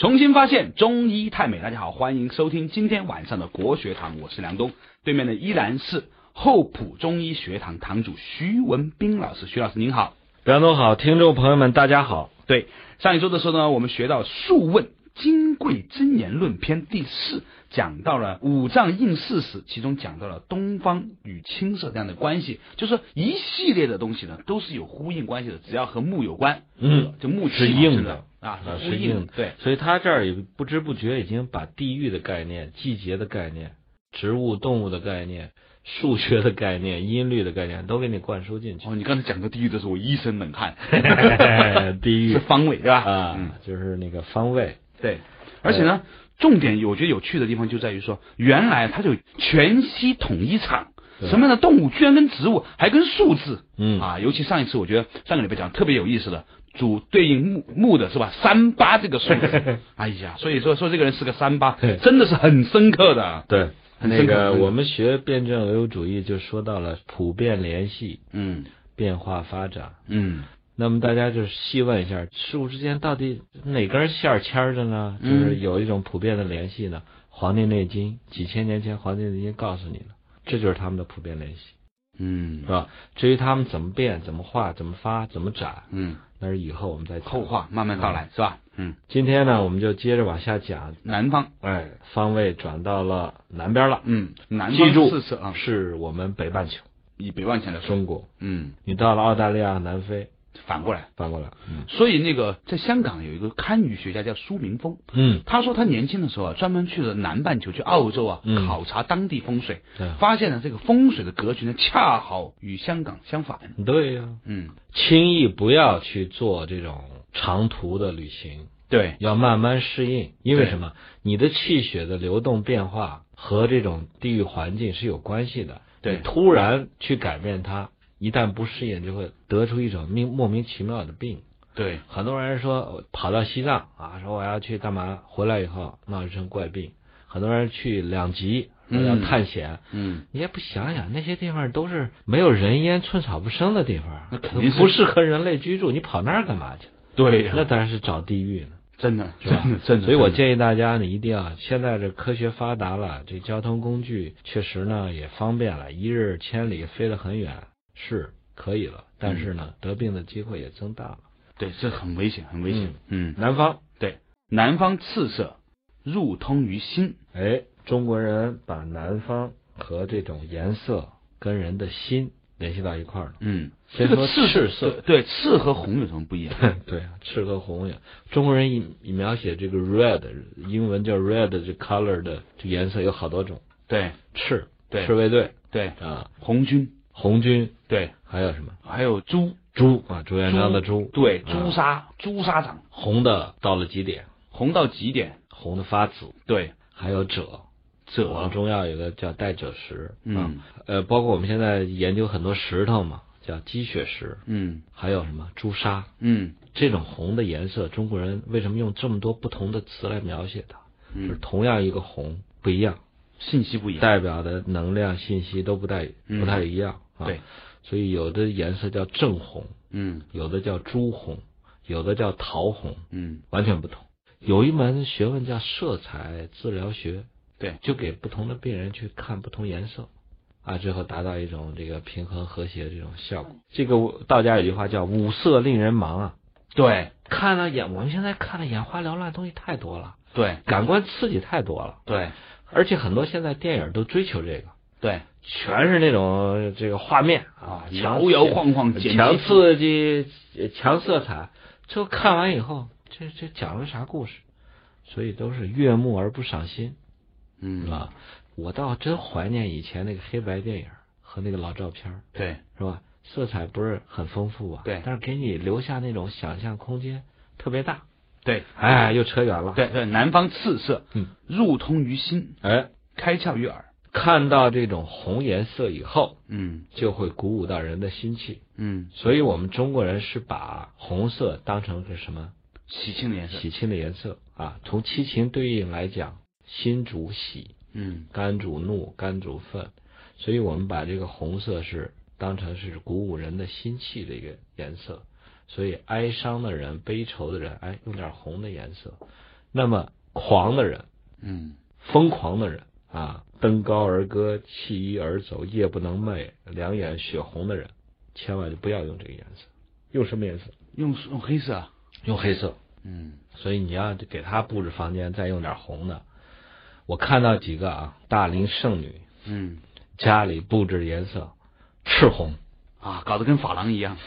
重新发现中医太美，大家好，欢迎收听今天晚上的国学堂，我是梁东，对面的依然是厚朴中医学堂堂主徐文斌老师，徐老师您好。梁东好，听众朋友们大家好。对，上一周的时候呢，我们学到《素问·金匮真言论篇》第四，讲到了五脏应四时，其中讲到了东方与青色这样的关系，就是说一系列的东西呢，都是有呼应关系的，只要和木有关，嗯，就木是硬的啊，是硬的。对，所以他这儿也不知不觉已经把地域的概念、季节的概念、植物、动物的概念、数学的概念、音律的概念都给你灌输进去。哦，你刚才讲到地域的时候，我一身冷汗。地域是方位对吧？啊，嗯，就是那个方位。对。而且呢，重点我觉得有趣的地方就在于说，原来它就全息统一场。什么样的动物居然跟植物还跟数字嗯啊？尤其上一次我觉得上个礼拜讲特别有意思的，主对应木木的是吧？三八这个数字，哎呀，所以说说这个人是个三八，真的是很深刻的。对，那个我们学辩证唯物主义就说到了普遍联系、嗯变化发展。嗯那么大家就是细问一下，事物之间到底哪根线儿牵着呢？就嗯是有一种普遍的联系呢。黄帝内经》几千年前，《黄帝内经》告诉你了，这就是他们的普遍联系，嗯是吧？至于他们怎么变、怎么化、怎么发、怎么展，嗯，那是以后我们再讲。后话慢慢道来是吧？嗯，今天呢，我们就接着往下讲。南方，哎，方位转到了南边了，嗯，南记住方四次啊，是我们北半球，以北万钱来说，中国。嗯，你到了澳大利亚、南非，反过来。反过来，嗯。所以那个在香港有一个堪舆学家叫苏明峰，嗯，他说他年轻的时候啊，专门去了南半球，去澳洲啊，嗯。考察当地风水，发现了这个风水的格局呢，恰好与香港相反。对呀、嗯，轻易不要去做这种长途的旅行，对，要慢慢适应。因为什么？你的气血的流动变化和这种地域环境是有关系的。对。突然去改变它，一旦不适应，就会得出一种命莫名其妙的病。对，很多人说我跑到西藏啊，说我要去干嘛，回来以后闹一身怪病。很多人去两极，说要嗯探险，嗯，你也不想想，那些地方都是没有人烟、寸草不生的地方，那肯定是不适合人类居住。你跑那儿干嘛去？对呀那当然是找地狱呢，真的，是吧真的，真的。所以我建议大家呢，一定要现在这科学发达了，这交通工具确实呢也方便了，一日千里飞得很远是可以了，但是呢，得病的机会也增大了。对，这很危险，很危险。嗯，南方，对，南方赤色入通于心。哎，中国人把南方和这种颜色跟人的心联系到一块儿了。嗯，这个赤赤色。对，赤和红有什么不一样？对啊，赤和红呀，中国人以以描写这个 red，英文叫 red 这 color 的这颜色有好多种，对。赤，对。赤卫队。对，啊，红军，红军，对，还有什么？还有朱朱啊，朱元璋的朱，对，啊。朱砂，朱砂掌，红的到了极点，红到极点，红的发紫，对，还有赭，这往中药有个叫带赭石，嗯。啊，呃，包括我们现在研究很多石头嘛，叫鸡血石，嗯。还有什么？朱砂，嗯。这种红的颜色，中国人为什么用这么多不同的词来描写它？就是嗯，同样一个红不一样，信息不一样，代表的能量信息都不太嗯。不太一样啊。对，所以有的颜色叫正红，嗯。有的叫朱红，有的叫桃红，嗯，完全不同。有一门学问叫色彩治疗学，对，就给不同的病人去看不同颜色，啊，最后达到一种这个平衡和谐的这种效果。这个道家有句话叫五色令人盲啊，对。看了眼，我们现在看了眼花缭乱的东西太多了，对。感官刺激太多了，对。而且很多现在电影都追求这个，对全是那种这个画面啊，摇摇晃晃，强刺激、强色彩，最后看完以后，这这讲了啥故事？所以都是悦目而不赏心，嗯是吧？我倒真怀念以前那个黑白电影和那个老照片，对是吧？色彩不是很丰富啊，对但是给你留下那种想象空间特别大。对哎，又扯远了。，对对，南方次色嗯，入通于心，哎，开窍于耳，看到这种红颜色以后，嗯。就会鼓舞到人的心气。嗯，所以我们中国人是把红色当成是什么？喜庆的颜色，喜庆的颜色。啊？从七情对应来讲，心主喜，嗯。肝主怒，肝主愤，所以我们把这个红色是当成是鼓舞人的心气的一个颜色。所以哀伤的人、悲愁的人，哎，用点红的颜色；那么狂的人，嗯。疯狂的人啊，登高而歌，弃衣而走，夜不能寐，两眼血红的人，千万就不要用这个颜色。用什么颜色？用用黑色啊，用黑色。嗯所以你要给他布置房间，再用点红的。我看到几个啊，大龄剩女嗯家里布置颜色赤红，啊，搞得跟发廊一样。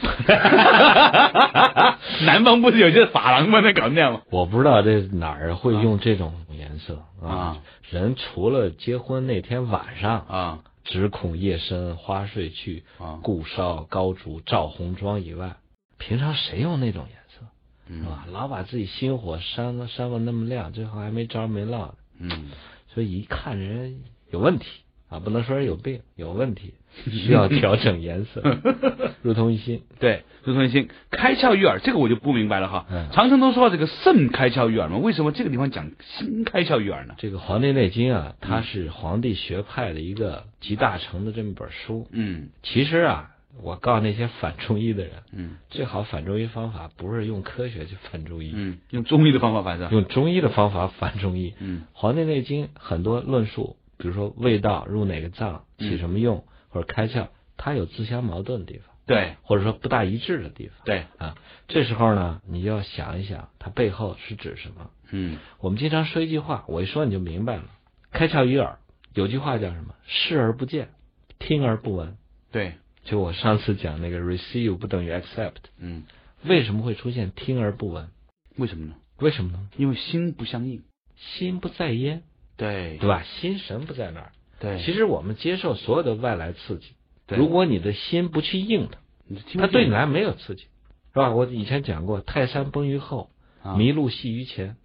南方不是有些发廊吗？那搞那样吗？我不知道这哪儿会用这种颜色啊。人除了结婚那天晚上，啊只恐夜深花睡去，啊，故烧高烛照红妆以外，平常谁用那种颜色是嗯吧？老把自己心火煽了煽了那么亮，最后还没着没落的，嗯，所以一看人有问题啊，不能说人有病，有问题，需要调整颜色，如同一心。对，如同一心，开窍于耳，这个我就不明白了哈。嗯常常都说这个肾开窍于耳嘛，为什么这个地方讲心开窍于耳呢？这个《黄帝内经》啊，它是黄帝学派的一个集大成的这么一本书。嗯其实啊，我告诉那些反中医的人，嗯最好反中医方法不是用科学去反中医，嗯，用中医的方法反正。用中医的方法反中医。嗯《黄帝内经》很多论述，比如说味道入哪个脏、嗯起什么用，或者开窍，它有自相矛盾的地方，对或者说不大一致的地方。对，啊，这时候呢，你要想一想，它背后是指什么？嗯我们经常说一句话，我一说你就明白了。开窍于耳，有句话叫什么？视而不见，听而不闻。对，就我上次讲那个 receive 不等于 accept，嗯，为什么会出现听而不闻？为什么呢？为什么呢？因为心不相应。心不在焉，对对吧？心神不在那儿。对，其实我们接受所有的外来刺激，对如果你的心不去应它，它对你来没有刺激，是吧？我以前讲过，泰山崩于后，啊麋鹿戏于前，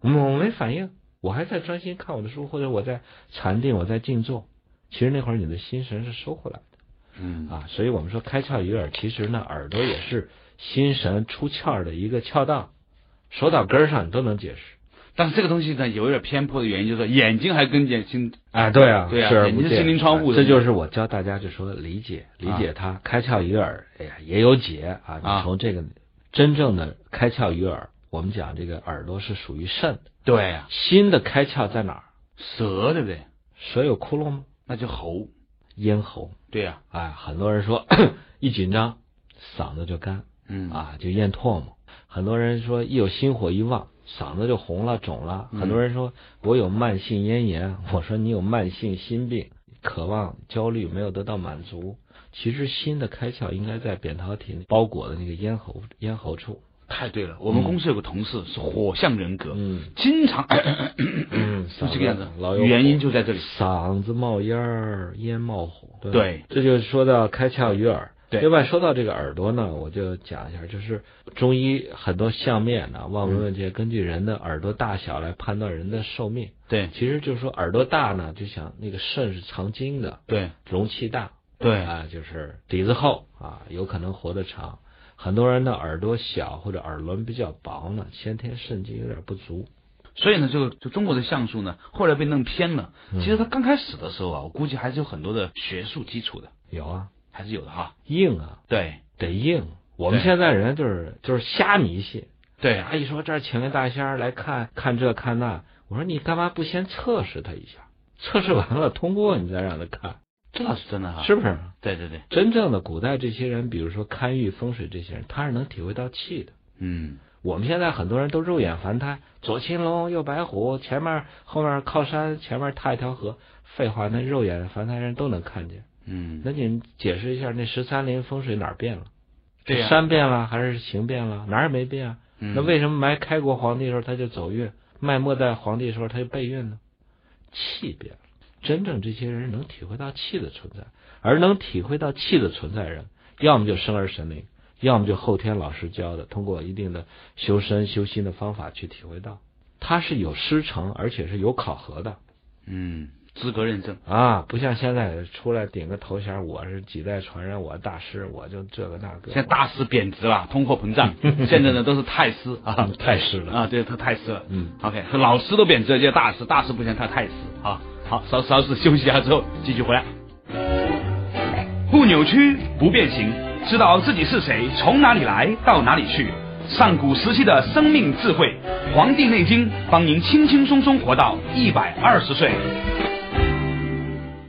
我我没反应，我还在专心看我的书，或者我在禅定，我在静坐。其实那会儿你的心神是收回来的嗯啊，所以我们说开窍于耳，其实呢，耳朵也是心神出窍的一个窍道，说到根儿上你都能解释。但是这个东西呢，有点偏颇的原因，就是说眼睛还跟眼睛啊，对啊，对啊眼睛是心灵窗户的这就是我教大家就说理解理解它，开窍于耳，哎呀也有解啊。啊你从这个真正的开窍于耳，我们讲这个耳朵是属于肾的，对啊，心的开窍在哪儿？舌对不对？舌有窟窿吗？那就喉，咽喉。对呀，哎，很多人说 一紧张嗓子就干嗯啊，就咽唾沫。很多人说一有心火一旺，嗓子就红了肿了。嗯很多人说我有慢性咽炎，我说你有慢性心病，渴望焦虑没有得到满足。其实心的开窍应该在扁桃体包裹的那个咽喉咽喉处。太对了。我们公司有个同事是火象人格，嗯经常嗯，是这个样子老有原因就在这里。嗓子冒烟儿，烟冒火。吧对这就是说到开窍于耳。对另外说到这个耳朵呢，我就讲一下，就是中医很多相面呢，望闻问切，根据人的耳朵大小来判断人的寿命。对其实就是说耳朵大呢，就想那个肾是藏精的，对容器大，对啊，就是底子厚啊，有可能活得长。很多人的耳朵小或者耳轮比较薄呢，先天肾精有点不足。所以呢，就就中国的相术呢，后来被弄偏了。嗯其实他刚开始的时候啊，我估计还是有很多的学术基础的，有啊，还是有的哈。硬啊，对得硬。我们现在人就是就是瞎迷信。对阿姨说这儿请个大仙儿来看看这看那，我说你干嘛不先测试他一下？测试完了通过，你再让他看，这倒是真的哈。是不是？对对对，真正的古代这些人，比如说堪舆风水这些人，他是能体会到气的。嗯我们现在很多人都肉眼凡胎，左青龙右白虎，前面后面靠山，前面踏一条河。废话，那肉眼凡胎人都能看见。嗯，那你解释一下，那十三陵风水哪儿变了？对呀山变了还是形变了？哪儿也没变啊。嗯那为什么埋开国皇帝的时候他就走运，卖末代皇帝的时候他就背运呢？气变了。真正这些人能体会到气的存在，而能体会到气的存在人，要么就生而神灵，要么就后天老师教的，通过一定的修身修心的方法去体会到，他是有师承，而且是有考核的嗯，资格认证。啊，不像现在出来顶个头衔，我是几代传人，我大师，我就这个那个。现在大师贬值了，通货膨胀，现在呢都是太师啊，太师了啊，对，他太师了。嗯，OK，老师都贬值了，叫大师，大师不行，他太师啊。好，稍稍事休息一下之后继续回来。不扭曲，不变形，知道自己是谁，从哪里来到哪里去，上古时期的生命智慧，《黄帝内经》帮您轻轻松松活到一百二十岁。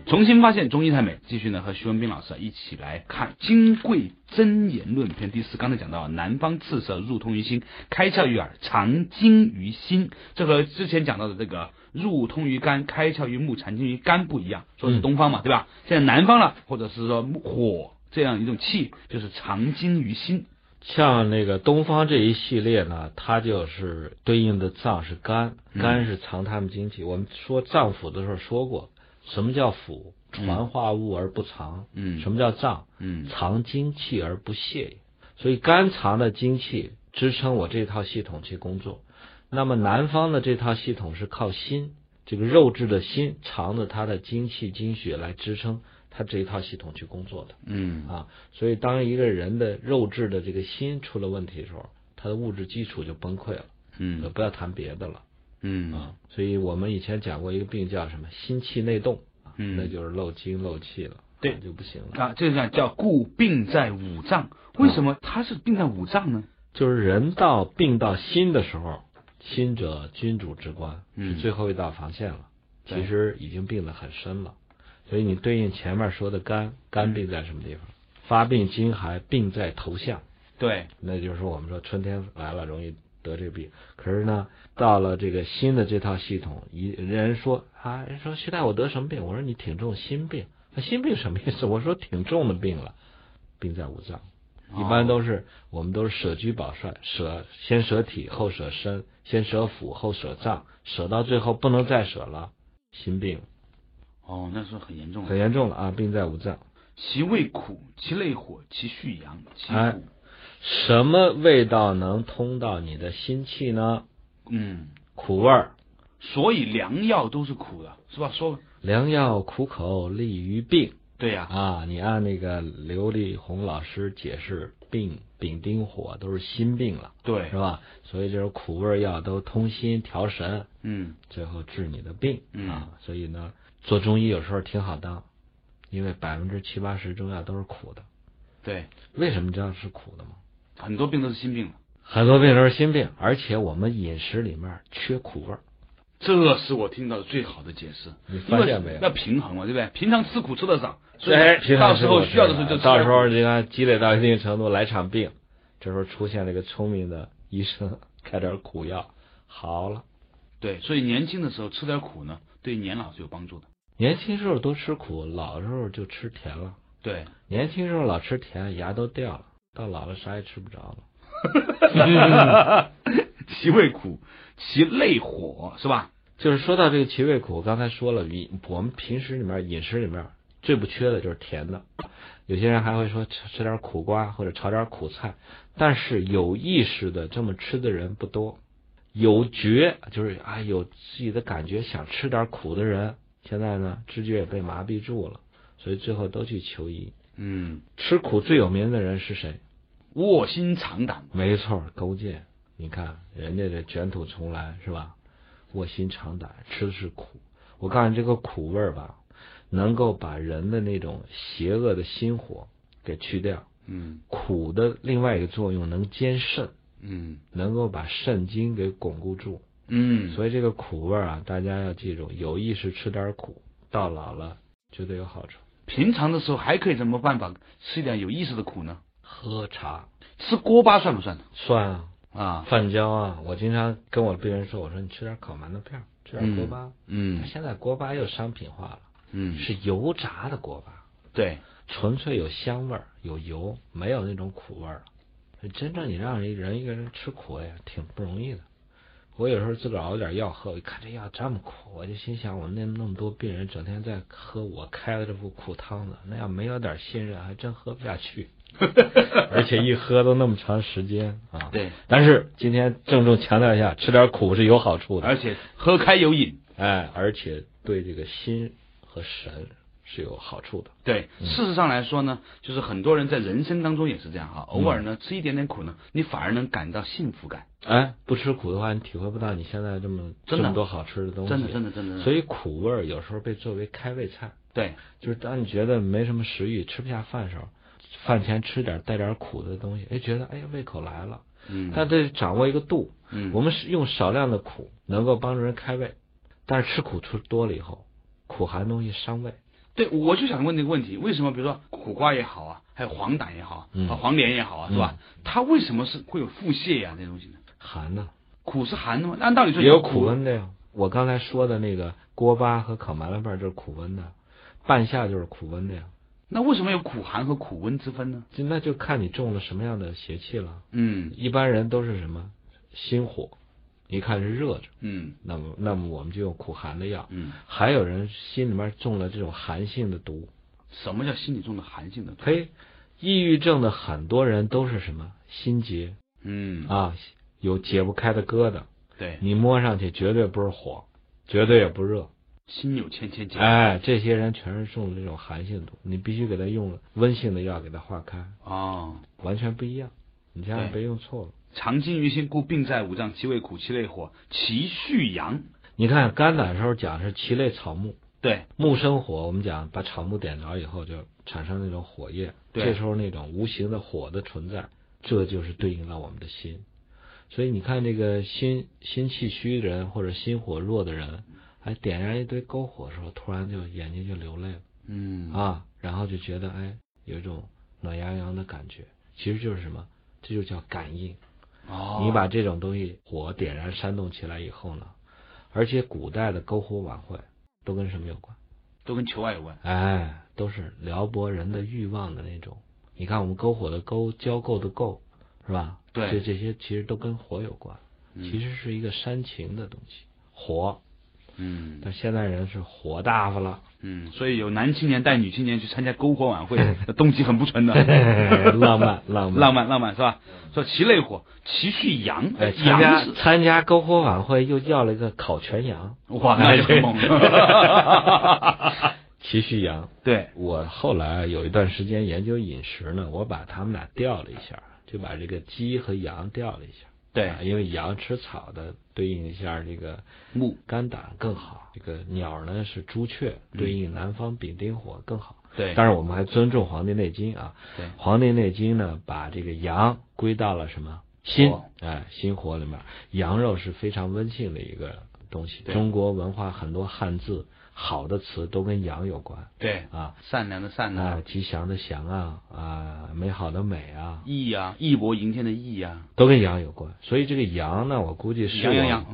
重新发现中医太美，继续呢和徐文斌老师一起来看《金匮真言论篇》第四。刚才讲到南方赤色入通于心，开窍于耳，藏精于心。这和之前讲到的这个入通于肝，开窍于目，藏精于肝不一样。说是东方嘛，对吧？现在南方了，或者是说火这样一种气，就是藏精于心。像那个东方这一系列呢，它就是对应的脏是肝，肝是藏他们精气。我们说脏腑的时候说过。什么叫腑？传化物而不藏。嗯。什么叫脏？嗯。藏精气而不泄。所以肝藏的精气支撑我这套系统去工作。那么南方的这套系统是靠心，这个肉质的心藏着它的精气精血来支撑它这一套系统去工作的。嗯。啊，所以当一个人的肉质的这个心出了问题的时候，他的物质基础就崩溃了。嗯。不要谈别的了。嗯啊，所以我们以前讲过一个病叫什么心气内动嗯，那就是漏精漏气了，对就不行了啊。这个叫故病在五脏，为什么它是病在五脏呢？就是人到病到心的时候，心者君主之官，是最后一道防线了。其实已经病得很深了，所以你对应前面说的肝，肝病在什么地方？发病惊寒，病在头项。对，那就是我们说春天来了容易。得这病，可是呢，到了这个新的这套系统，一人说啊，人说徐大我得什么病？我说你挺重心病，心病什么意思？我说挺重的病了，病在五脏，一般都是我们都是舍居保帅，舍先舍体后舍身，先舍腑后舍脏，舍到最后不能再舍了，心病。哦，那是很严重，很严重了啊！病在五脏，其味苦，其内火，其虚阳，其苦。什么味道能通到你的心气呢？嗯，苦味儿。所以良药都是苦的，是吧？说良药苦口利于病。对呀。啊，你按那个刘立红老师解释，病丙丁火都是心病了，对，是吧？所以就是苦味药都通心调神，嗯，最后治你的病啊。所以呢，做中医有时候挺好当，因为百分之七八十中药都是苦的。对，为什么这样是苦的吗？很多病都是心病很多病都是心病，而且我们饮食里面缺苦味儿，这是我听到的最好的解释。你发现没有？要平衡嘛，对不对？平常吃苦吃得少，所以，到时候需要的时候就到时候你看积累到一定程度来场病，这时候出现了一个聪明的医生，开点苦药，好了。对，所以年轻的时候吃点苦呢，对年老是有帮助的。年轻时候多吃苦，老时候就吃甜了。对，年轻时候老吃甜，牙都掉了。到老了啥也吃不着了，其味苦，其内火是吧？就是说到这个其味苦，刚才说了，饮我们平时里面饮食里面最不缺的就是甜的。有些人还会说吃吃点苦瓜或者炒点苦菜，但是有意识的这么吃的人不多。有觉就是啊有自己的感觉想吃点苦的人，现在呢知觉也被麻痹住了，所以最后都去求医。嗯，吃苦最有名的人是谁？卧薪尝胆，没错，勾践。你看人家这卷土重来是吧？卧薪尝胆，吃的是苦。我告诉你，这个苦味儿吧，能够把人的那种邪恶的心火给去掉。嗯，苦的另外一个作用能坚肾。嗯，能够把肾精给巩固住。嗯，所以这个苦味儿啊，大家要记住，有意识吃点苦，到老了绝对有好处。平常的时候还可以什么办法吃一点有意思的苦呢？喝茶，吃锅巴算不算？算啊啊，饭焦啊！我经常跟我病人说，我说你吃点烤馒头片，吃点锅巴。嗯，现在锅巴又商品化了，嗯，是油炸的锅巴，对，纯粹有香味儿，有油，没有那种苦味儿。真正你让人人一个人吃苦呀，挺不容易的。我有时候自个儿熬点药喝，我一看这药这么苦，我就心想，我那那么多病人整天在喝我开的这副苦汤子，那要没有点信任，还真喝不下去。而且一喝都那么长时间啊！对，但是今天郑重强调一下，吃点苦是有好处的，而且喝开有瘾，哎，而且对这个心和神是有好处的。对，事实上来说呢，就是很多人在人生当中也是这样哈，偶尔呢吃一点点苦呢，你反而能感到幸福感。哎，不吃苦的话，你体会不到你现在这么这么多好吃的东西。真的，真的，真的。所以苦味儿有时候被作为开胃菜。对，就是当你觉得没什么食欲、吃不下饭时候，饭前吃点带点苦的东西，哎，觉得哎呀胃口来了。嗯，但得掌握一个度。嗯，我们是用少量的苦能够帮助人开胃，但是吃苦吃多了以后，苦寒东西伤胃。对，我就想问这个问题，为什么比如说苦瓜也好啊，还有黄疸也好，嗯啊黄连也好啊，是吧？它为什么是会有腹泻呀、这东西呢？寒呢，苦是寒的吗？按道理说也有苦温的呀。我刚才说的那个锅巴和烤麻辣拌就是苦温的，半夏就是苦温的呀。那为什么有苦寒和苦温之分呢？就那就看你中了什么样的邪气了。嗯。一般人都是什么？心火，一看是热着，嗯。那么那么我们就用苦寒的药。嗯，还有人心里面中了这种寒性的毒，什么叫心里中的寒性的毒？嘿，抑郁症的很多人都是什么？心结。嗯，啊，有解不开的疙瘩，对，你摸上去绝对不是火，绝对也不热。心有千千结。哎，这些人全是中了这种寒性毒，你必须给他用温性的药给他化开，哦，完全不一样。你千万别用错了。常经于心，故病在五脏，其味苦，其类火，其蓄阳。你看肝胆的时候讲是其类草木，对，木生火，我们讲把草木点着以后就产生那种火焰，对这时候那种无形的火的存在，这就是对应了我们的心。所以你看这个心心气虚的人或者心火弱的人，哎，点燃一堆篝火的时候，突然就眼睛就流泪了嗯啊，然后就觉得哎有一种暖洋洋的感觉，其实就是什么？这就叫感应。哦，你把这种东西火点燃煽动起来以后呢，而且古代的篝火晚会都跟什么有关？都跟求爱有关。哎，都是撩拨人的欲望的那种。你看我们篝火的篝，交媾的媾，是吧？对这这些其实都跟火有关，嗯其实是一个煽情的东西。火，嗯但现在人是火大发了，嗯，所以有男青年带女青年去参加篝火晚会，那动机很不纯的。浪漫浪漫浪漫浪漫是吧？说其类火，其续羊，哎，参加参加篝火晚会又要了一个烤全羊，哇，那就很猛。其蓄阳。对，我后来有一段时间研究饮食呢，我把他们俩调了一下，就把这个鸡和羊调了一下。对啊因为羊吃草的，对应一下这个木，肝胆更好。这个鸟呢是朱雀，对应南方丙丁火更好。对，当然，我们还尊重《黄帝内经》啊，对《黄帝内经》呢把这个阳归到了什么心火？哎，心火里面，羊肉是非常温性的一个东西。对中国文化很多汉字好的词都跟羊有关对，啊。善良的善啊啊，，吉祥的祥啊，啊，美好的美啊，义啊，义薄云天的义啊，都跟羊有关。所以这个羊呢，我估计是我羊羊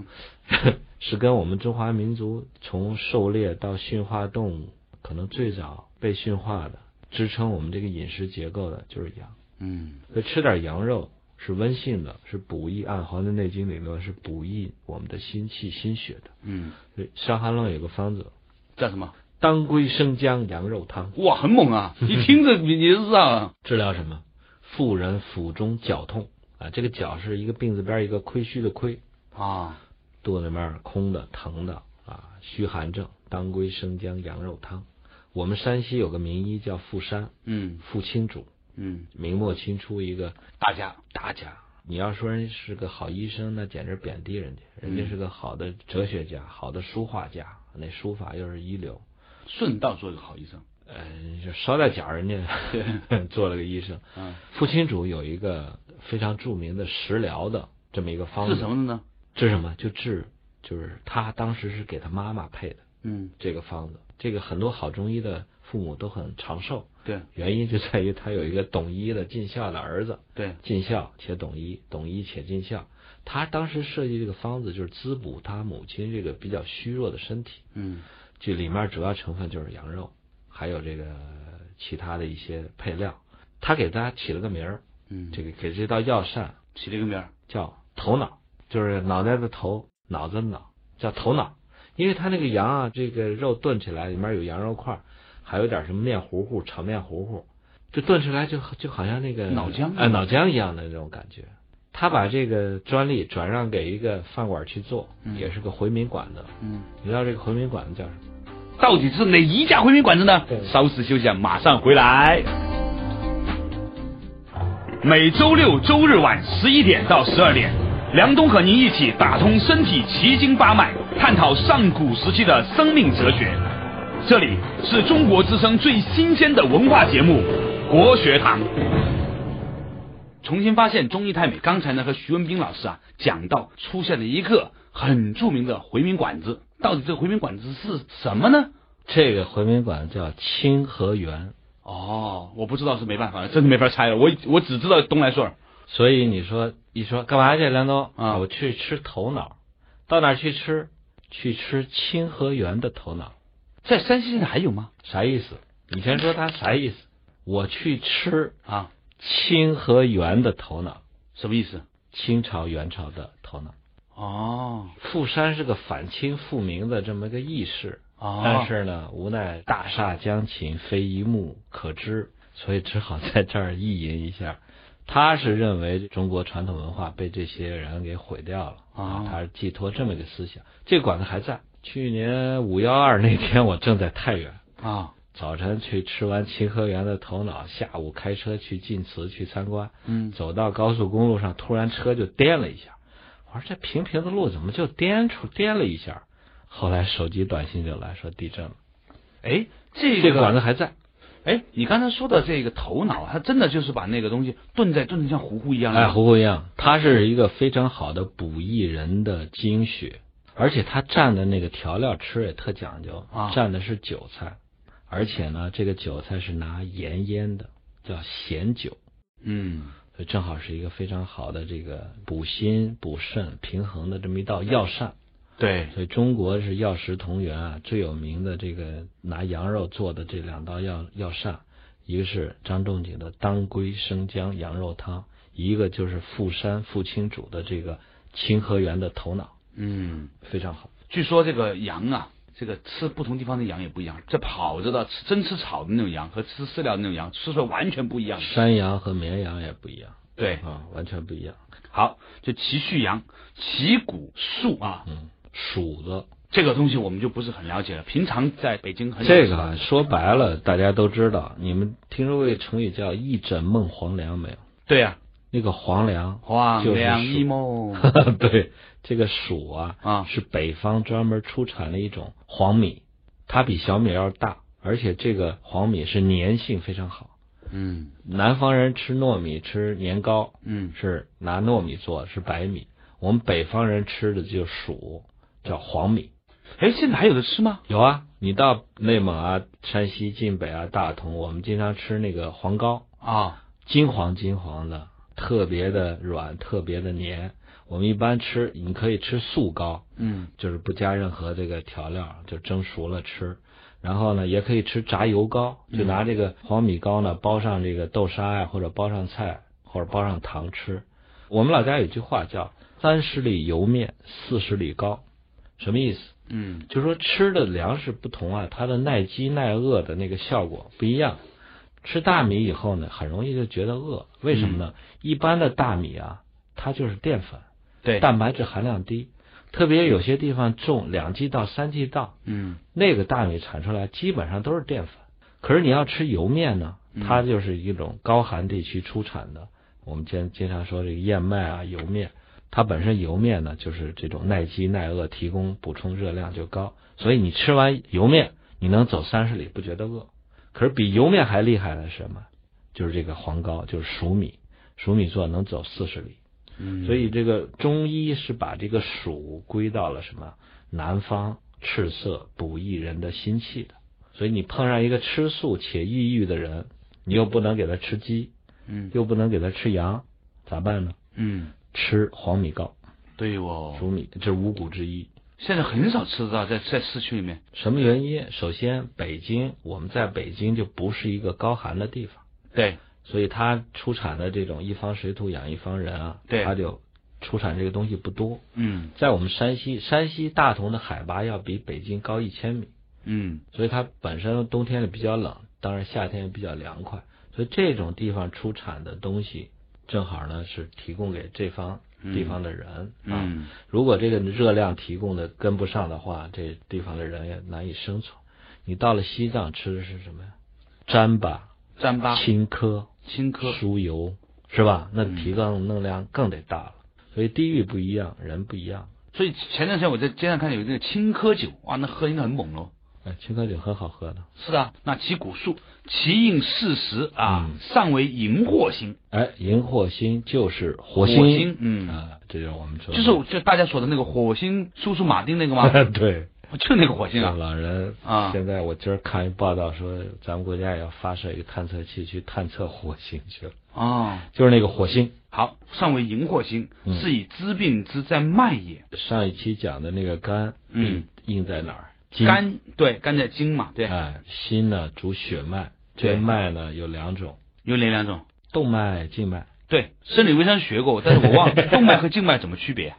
羊，是跟我们中华民族从狩猎到驯化动物，可能最早被驯化的，支撑我们这个饮食结构的就是羊。嗯，所以吃点羊肉是温性的，是补益。按《黄帝内经》理论是补益我们的心气、心血的。嗯，所以《伤寒论》有个方子，叫什么？当归生姜羊肉汤，哇，很猛啊！一听着你你就知道了。治疗什么？妇人腹中绞痛啊，这个绞是一个病字边一个亏虚的亏，啊，肚子里面空的、疼的啊，虚寒症，当归生姜羊肉汤。我们山西有个名医叫傅山，嗯傅清主，嗯，明末清初一个大家，大家。你要说人是个好医生，那简直贬低人家。人家是个好的哲学家，好的书画家，那书法又是一流。顺道做一个好医生。嗯，就捎带脚人家，做了个医生。嗯，傅清主有一个非常著名的食疗的这么一个方子，治什么呢？治什么？就治，就是他当时是给他妈妈配的嗯，这个方子。这个很多好中医的父母都很长寿，对原因就在于他有一个懂医的尽孝的儿子，对，尽孝且懂医，懂医且尽孝。他当时设计这个方子就是滋补他母亲这个比较虚弱的身体，嗯这里面主要成分就是羊肉，还有这个其他的一些配料。他给大家起了个名儿，嗯，这个给这道药膳起了一个名儿。叫头脑，就是脑袋的头，脑子的脑，叫头脑。因为他那个羊啊，这个肉炖起来里面有羊肉块，还有点什么面糊糊、炒面糊糊，就炖出来就就好像那个脑浆哎脑浆一样的那种感觉。他把这个专利转让给一个饭馆去做，嗯也是个回民馆的。嗯，你知道这个回民馆子叫什么？到底是哪一家回民馆子呢？稍事休息啊，马上回来。每周六周日晚十一点到十二点，梁冬和您一起打通身体奇经八脉，探讨上古时期的生命哲学。这里是中国之声最新鲜的文化节目《国学堂》。重新发现中医太美。刚才呢和徐文斌老师啊讲到出现了一个很著名的回民馆子，到底这个回民馆子是什么呢？这个回民馆叫清河园。哦，我不知道是没办法了，真的没法猜了。我我只知道东来顺儿。所以你说一说干嘛去，梁东啊我去吃头脑，到哪儿去吃？去吃清河园的头脑，在山西现在还有吗？啥意思？你先说他啥意思？我去吃啊，清和元的头脑，什么意思？清朝元朝的头脑。哦富山是个反清复明的这么个义士，哦，但是呢，无奈大厦将倾，非一目可知，所以只好在这儿意淫一下。他是认为中国传统文化被这些人给毁掉了哦他是寄托这么一个思想。这个馆子还在。去年五幺二那天，我正在太原，啊，早晨去吃完清河园的头脑，下午开车去晋祠去参观，嗯，走到高速公路上，突然车就颠了一下。我说这平平的路怎么就颠出颠了一下？后来手机短信就来说地震了。哎，这这个馆子还在，哎，你刚才说的这个头脑，它真的就是把那个东西炖在炖的像糊糊一样的。哎，糊糊一样。它是一个非常好的补益人的精血，而且它蘸的那个调料吃也特讲究，啊蘸的是韭菜，而且呢，这个韭菜是拿盐腌的，叫咸酒。嗯，所以正好是一个非常好的这个补心、补肾、平衡的这么一道药膳。对，所以中国是药食同源啊，最有名的这个拿羊肉做的这两道药药膳，一个是张仲景的当归生姜羊肉汤，一个就是富山傅清煮的这个清河园的头脑，嗯，非常好。据说这个羊啊，这个吃不同地方的羊也不一样，这跑着的吃真吃草的那种羊和吃饲料的那种羊吃出来完全不一样。山羊和绵羊也不一样对，啊，完全不一样。好，就奇序羊、奇骨树啊，嗯，鼠子这个东西我们就不是很了解了。平常在北京很这个啊说白了大家都知道，你们听说过一个成语叫一枕梦黄粱没有？对呀、那个黄粱黄就是粱一梦 对，这个黍啊，啊，是北方专门出产的一种黄米，它比小米要大，而且这个黄米是粘性非常好。嗯南方人吃糯米吃年糕嗯是拿糯米做，是白米；我们北方人吃的就黍，叫黄米。哎，现在还有的吃吗？有啊，你到内蒙啊、山西晋北啊、大同，我们经常吃那个黄糕，啊，金黄金黄的，特别的软，特别的黏。我们一般吃，你可以吃素糕，嗯就是不加任何这个调料，就蒸熟了吃。然后呢，也可以吃炸油糕，就拿这个黄米糕呢包上这个豆沙呀、或者包上菜，或者包上糖吃。我们老家有句话叫“三十里油面，四十里糕”，什么意思？嗯就是说吃的粮食不同啊，它的耐饥耐饿的那个效果不一样。吃大米以后呢，很容易就觉得饿，为什么呢？一般的大米啊，它就是淀粉，对，蛋白质含量低，特别有些地方种两季稻、三季稻，嗯那个大米产出来基本上都是淀粉。可是你要吃油面呢，嗯它就是一种高寒地区出产的。我们经经常说这个燕麦啊、油面，它本身油面呢就是这种耐饥耐饿，提供补充热量就高。所以你吃完油面，你能走三十里不觉得饿。可是比油面还厉害的是什么？就是这个黄糕，就是黍米，黍米做能走四十里。嗯，所以这个中医是把这个暑归到了什么南方赤色补益人的心气的。所以你碰上一个吃素且抑郁的人，你又不能给他吃鸡，嗯又不能给他吃羊，咋办呢？嗯，吃黄米糕，对哦，黍米这是五谷之一。现在很少吃得到，在在市区里面。什么原因？首先，北京我们在北京就不是一个高寒的地方，对，所以它出产的这种一方水土养一方人啊，对。它就出产这个东西不多。嗯。在我们山西，山西大同的海拔要比北京高一千米，嗯。所以它本身冬天里比较冷，当然夏天也比较凉快，所以这种地方出产的东西，正好呢是提供给这方地方的人、啊。嗯。如果这个热量提供的跟不上的话，这地方的人也难以生存。你到了西藏吃的是什么呀？糌粑、糌粑、青稞、青稞，酥油，是吧？那嗯提供能量更得大了。所以地域不一样，人不一样。所以前段时间我在街上看见有那个青稞酒，哇，那喝应该很猛喽。哎，青稞酒很好喝的。是啊，那其古树，其应事实啊，嗯尚为荧惑星，哎，荧惑星就是火火星，星，嗯，啊，这就是我们说的，就是就大家说的那个火星叔叔马丁那个吗？对，就那个火星啊，老人啊现在我今儿看一报道说，咱们国家也要发射一个探测器去探测火星去了，哦，就是那个火星。好，上为荧惑星，嗯是以知病之在脉也。上一期讲的那个肝，嗯，印在哪儿？肝对肝在筋嘛，对，哎，心呢主血脉，对这脉呢有两种，有哪两种？动脉、静脉。对，生理卫生学过，但是我忘了 动脉和静脉怎么区别？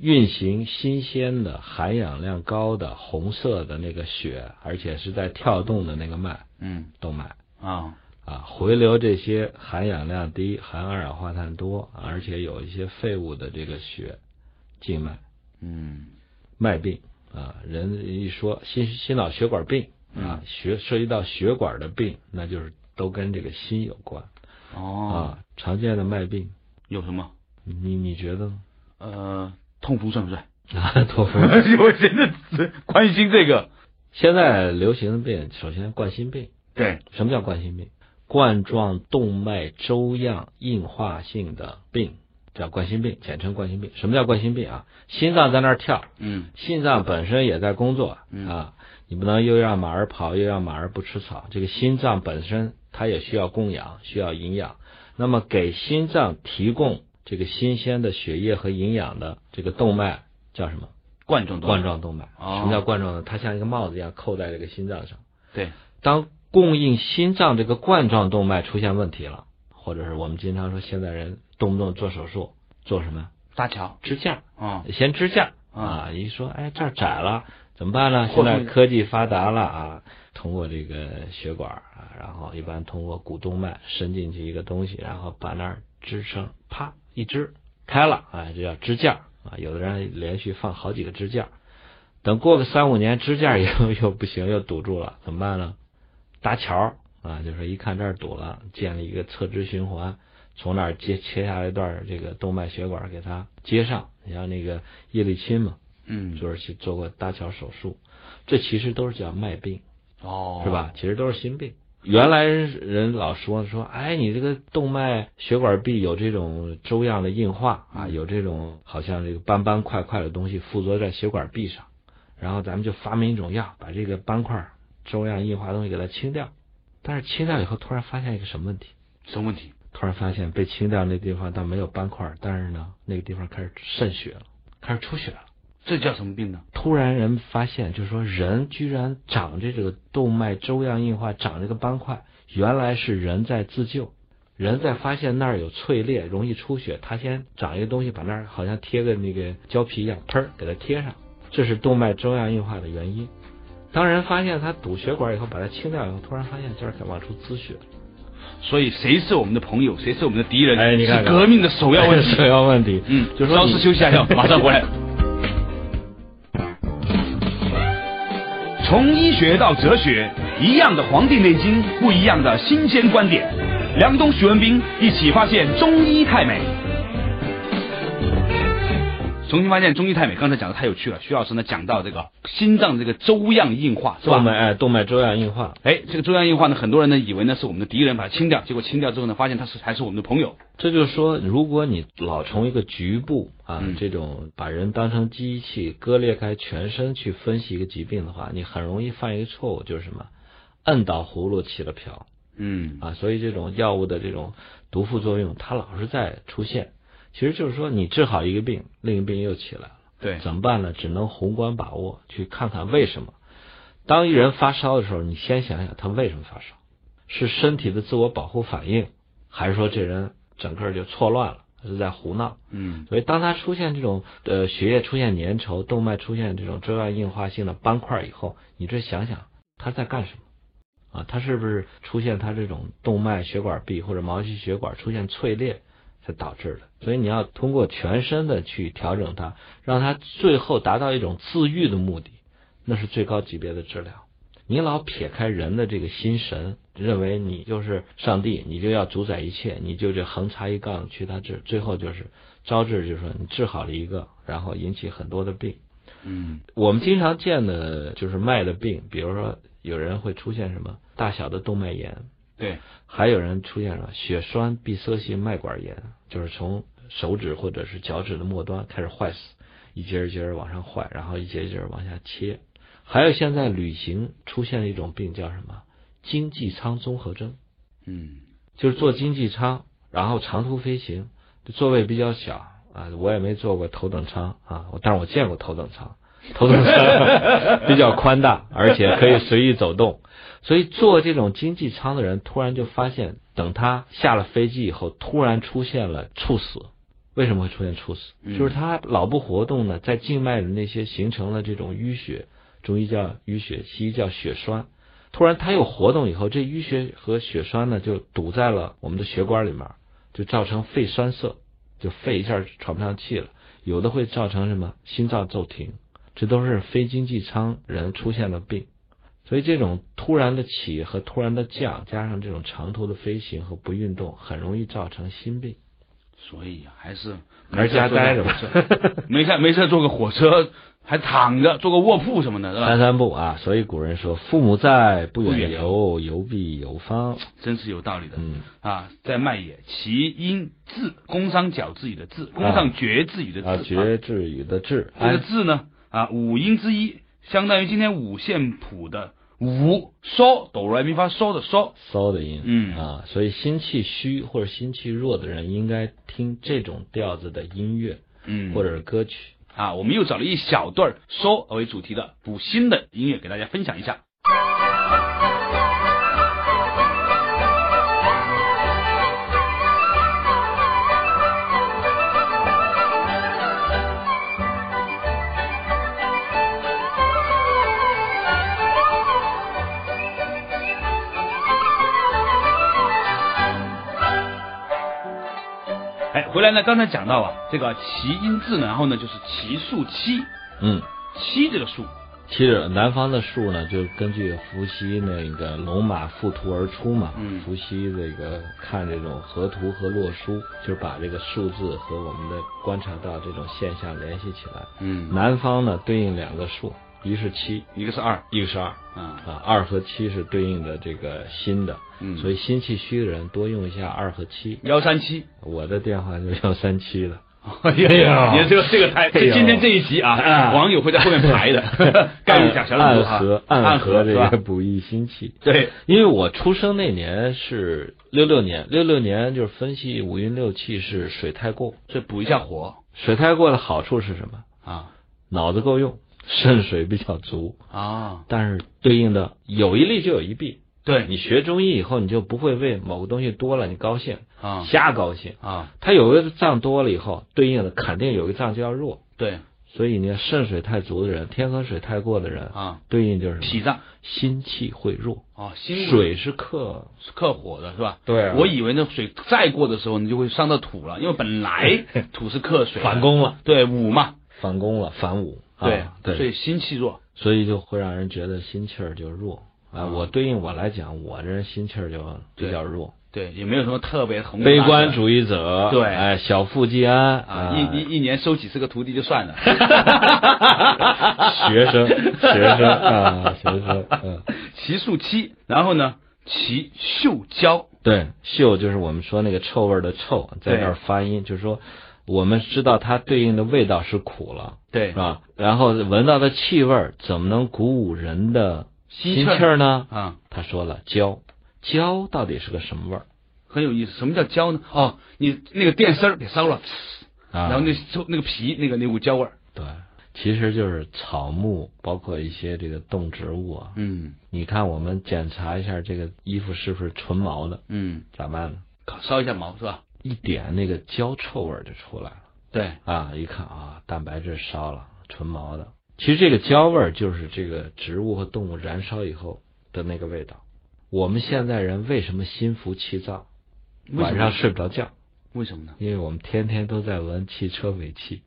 运行新鲜的、含氧量高的、红色的那个血，而且是在跳动的那个脉，嗯。动脉。啊，啊，回流这些含氧量低、含二氧化碳多，而且有一些废物的这个血，静脉。嗯。脉病。啊，人一说心心脑血管病啊，血涉及到血管的病，那就是都跟这个心有关。哦，啊。常见的脉病，有什么？你你觉得呢？呃，痛风算不算？啊，痛风。我真的只关心这个。现在流行的病，首先冠心病。对，什么叫冠心病？冠状动脉粥样硬化性的病叫冠心病，简称冠心病。什么叫冠心病啊？心脏在那儿跳，嗯心脏本身也在工作嗯啊，你不能又让马儿跑，又让马儿不吃草。这个心脏本身它也需要供氧，需要营养。那么给心脏提供这个新鲜的血液和营养的这个动脉叫什么？冠状动脉冠状动脉。哦什么叫冠状呢？它像一个帽子一样扣在这个心脏上。对，当供应心脏这个冠状动脉出现问题了，或者是我们经常说现在人动不动做手术，做什么？搭桥支架，啊，先支架啊啊！一说哎这儿窄了，怎么办呢？现在科技发达了啊，通过这个血管啊，然后一般通过股动脉伸进去一个东西，然后把那儿支撑，啪一支开了，啊，这叫支架啊。有的人连续放好几个支架，等过个三五年，支架 又又不行，又堵住了，怎么办呢？搭桥啊，就是一看这儿堵了，建立一个侧支循环，从那儿接切下来一段这个动脉血管给它接上。你像那个叶利钦嘛，嗯，就是去做过搭桥手术，这其实都是叫脉病，哦，是？吧？其实都是心病。原来人老说说，哎，你这个动脉血管壁有这种粥样的硬化啊，有这种好像这个斑斑块块的东西附着在血管壁上，然后咱们就发明一种药，把这个斑块粥样硬化的东西给它清掉。但是清掉以后，突然发现一个什么问题？什么问题？突然发现被清掉那地方倒没有斑块，但是呢，那个地方开始渗血了，开始出血了。这叫什么病呢？突然人发现，就是说人居然长这个动脉粥样硬化，长这个斑块，原来是人在自救。人在发现那儿有脆裂，容易出血，他先长一个东西，把那儿好像贴个那个胶皮一样，砰儿给它贴上，这是动脉粥样硬化的原因。当人发现它堵血管以后，把它清掉以后，突然发现这儿往出滋血。所以谁是我们的朋友，谁是我们的敌人？哎你看看是革命的首要问题。首要问题，嗯，就说你稍事休息一下，马上回来。从医学到哲学，一样的《黄帝内经》，不一样的新鲜观点。梁东、徐文斌一起发现中医太美。重新发现中医太美，刚才讲的太有趣了。徐老师呢讲到这个心脏这个粥样硬化，是吧？动脉哎动脉粥样硬化，哎，这个粥样硬化呢，很多人呢以为呢是我们的敌人，把它清掉，结果清掉之后呢，发现它是还是我们的朋友。这就是说，如果你老从一个局部啊、嗯这种把人当成机器割裂开全身去分析一个疾病的话，你很容易犯一个错误，就是什么，摁倒葫芦起了瓢嗯啊。所以这种药物的这种毒副作用，它老是在出现。其实就是说，你治好一个病，另一个病又起来了，对，怎么办呢？只能宏观把握，去看看为什么。当一人发烧的时候，你先想想他为什么发烧，是身体的自我保护反应，还是说这人整个就错乱了，是在胡闹？嗯所以当他出现这种呃血液出现粘稠，动脉出现这种粥样硬化性的斑块以后，你这想想他在干什么？啊，他是不是出现他这种动脉血管壁或者毛细血管出现脆裂才导致的？所以你要通过全身的去调整它，让它最后达到一种自愈的目的，那是最高级别的治疗。你老撇开人的这个心神，认为你就是上帝，你就要主宰一切，你就这横插一杠去他治，最后就是招致，就是说你治好了一个，然后引起很多的病。嗯我们经常见的就是脉的病，比如说有人会出现什么大小的动脉炎，对，还有人出现什么血栓闭塞性脉管炎，就是从手指或者是脚趾的末端开始坏死，一节儿一节儿往上坏，然后一节一节儿往下切。还有现在旅行出现了一种病叫什么？经济舱综合征，嗯。就是坐经济舱，然后长途飞行，座位比较小啊，我也没坐过头等舱啊，我但是我见过头等舱，头等舱比较宽大，而且可以随意走动，所以坐这种经济舱的人突然就发现，等他下了飞机以后，突然出现了猝死。为什么会出现猝死？嗯就是他脑部活动呢，在静脉的那些形成了这种淤血，中医叫淤血，西医叫血栓。突然他又活动以后，这淤血和血栓呢就堵在了我们的血管里面，就造成肺栓塞，就肺一下喘不上气了。有的会造成什么心脏骤停，这都是非经济舱人出现了病。所以这种突然的起和突然的降，加上这种长途的飞行和不运动，很容易造成心病。所以还是还是家待着吧 没事没事坐个火车，还躺着坐个卧铺什么的，是吧？三三步啊，所以古人说：“父母在，不不远远游，游必有方。真是有道理”的。嗯，啊，在麦野，其音字，工商角字语的字，工上绝字语的字。啊，绝志语的字，这个字呢，啊，五音之一，相当于今天五线谱的五嗦哆来咪发嗦的嗦。嗦的音，嗯啊，所以心气虚或者心气弱的人应该听这种调子的音乐嗯，或者是歌曲。啊，我们又找了一小段嗦为主题的补心的音乐给大家分享一下。哎，回来呢，刚才讲到啊，这个奇音字呢，然后呢就是奇数七，嗯，七这个数，其实南方的数呢，就根据伏羲那个龙马附图而出嘛，嗯。伏羲这个看这种河图和洛书，就是把这个数字和我们的观察到这种现象联系起来。嗯。南方呢对应两个数，一个是七，一个是二，一个是二。啊，啊，二和七是对应的这个新的，嗯。所以心气虚的人多用一下二和七。幺三七。我的电话就幺三七了，哎呀，你看这个这个台，哎呦。今天这一集啊，啊。网友会在后面排的，概率小小很多暗啊合暗暗合这个补益心气。对，因为我出生那年是六六年，六六年就是分析五运六气是水太过，所以补一下火。水太过的好处是什么？啊。脑子够用，肾水比较足，啊，但是对应的有一利就有一弊。对。你学中医以后，你就不会为某个东西多了你高兴，啊。瞎高兴。啊，它有个脏多了以后，对应的肯定有一个脏就要弱，对。所以你肾水太足的人，天河水太过的人，啊，对应就是脾脏。心气会弱。啊，心水是克，是克火的是吧？对啊。我以为那水再过的时候，你就会伤到土了，因为本来 土是克水，反攻了，对五嘛，反攻了，反五。对啊、对，所以心气弱，所以就会让人觉得心气儿就弱啊。啊我对应我来讲，我这人心气儿就比较弱，对，也没有什么特别宏悲观主义者，对哎，小富即安啊，一一一年收几十个徒弟就算了。学生学生啊，学生，嗯，其数七，然后呢，其嗅焦，对，嗅就是我们说那个臭味儿的臭，在那儿发音，就是说我们知道它对应的味道是苦了，对是吧？然后闻到的气味怎么能鼓舞人的心心气儿呢？啊，他说了，焦，焦到底是个什么味儿？很有意思。什么叫焦呢？哦，你那个电丝儿给烧了，啊然后那臭那个皮那个那股焦味儿，对，其实就是草木，包括一些这个动植物啊。嗯你看，我们检查一下这个衣服是不是纯毛的，嗯，咋办呢？烤烧一下毛是吧？一点那个焦臭味儿就出来了对，啊！一看啊，蛋白质烧了，纯毛的。其实这个焦味儿就是这个植物和动物燃烧以后的那个味道。我们现在人为什么心浮气躁，晚上睡不着觉？为什么呢？因为我们天天都在闻汽车尾气。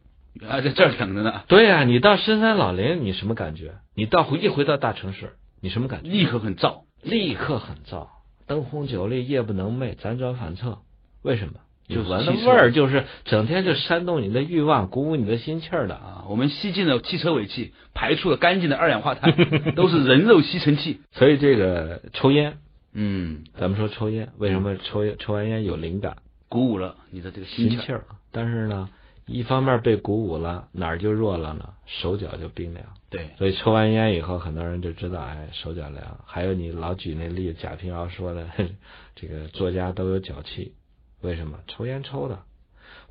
啊，在这儿等着呢，对呀、你到深山老林，你什么感觉？你到回一回到大城市，你什么感觉？立刻很燥。立刻很燥，灯红酒绿，夜不能寐，辗转反侧。为什么？就闻的味儿就是整天就煽动你的欲望，鼓舞你的心气儿的。啊，我们吸进了汽车尾气，排出了干净的二氧化碳，都是人肉吸尘器。所以这个抽烟，嗯，咱们说抽烟，为什么抽烟抽完烟有灵感、鼓舞了你的这个心气儿。心气儿？但是呢，一方面被鼓舞了，哪儿就弱了呢？手脚就冰凉。对，所以抽完烟以后，很多人就知道，哎，手脚凉。还有你老举那例，贾平凹说的，这个作家都有脚气，为什么？抽烟抽的。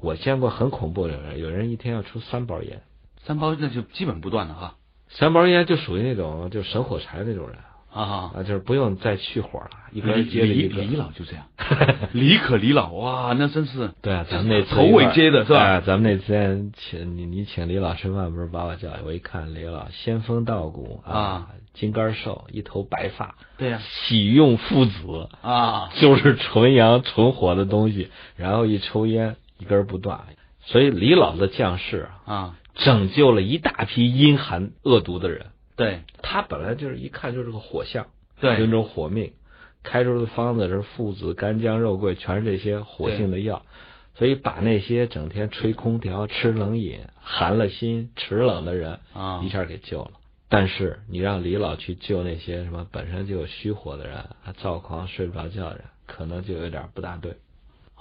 我见过很恐怖的人，有人一天要抽三包烟，三包那就基本不断的哈。三包烟就属于那种就省火柴那种人啊，啊，就是不用再去火了，一李根接着一个。李。老就这样，李可李老哇，那真是。对啊，咱们那次头尾接的是吧？哎咱们那天请你你请李老吃饭，不是把我叫来，我一看李老仙风道骨啊，金刚瘦，一头白发，对呀。喜用父子，啊，就是纯阳纯火的东西，然后一抽烟一根不断，所以李老的将士啊，啊，拯救了一大批阴寒恶毒的人。对。他本来就是一看就是个火象，对。有一种火命，开出的方子是附子、干姜、肉桂，全是这些火性的药，所以把那些整天吹空调、吃冷饮、寒了心、齿冷的人啊。一下给救了。但是你让李老去救那些什么本身就有虚火的人、还躁狂睡不着觉的人，可能就有点不大对。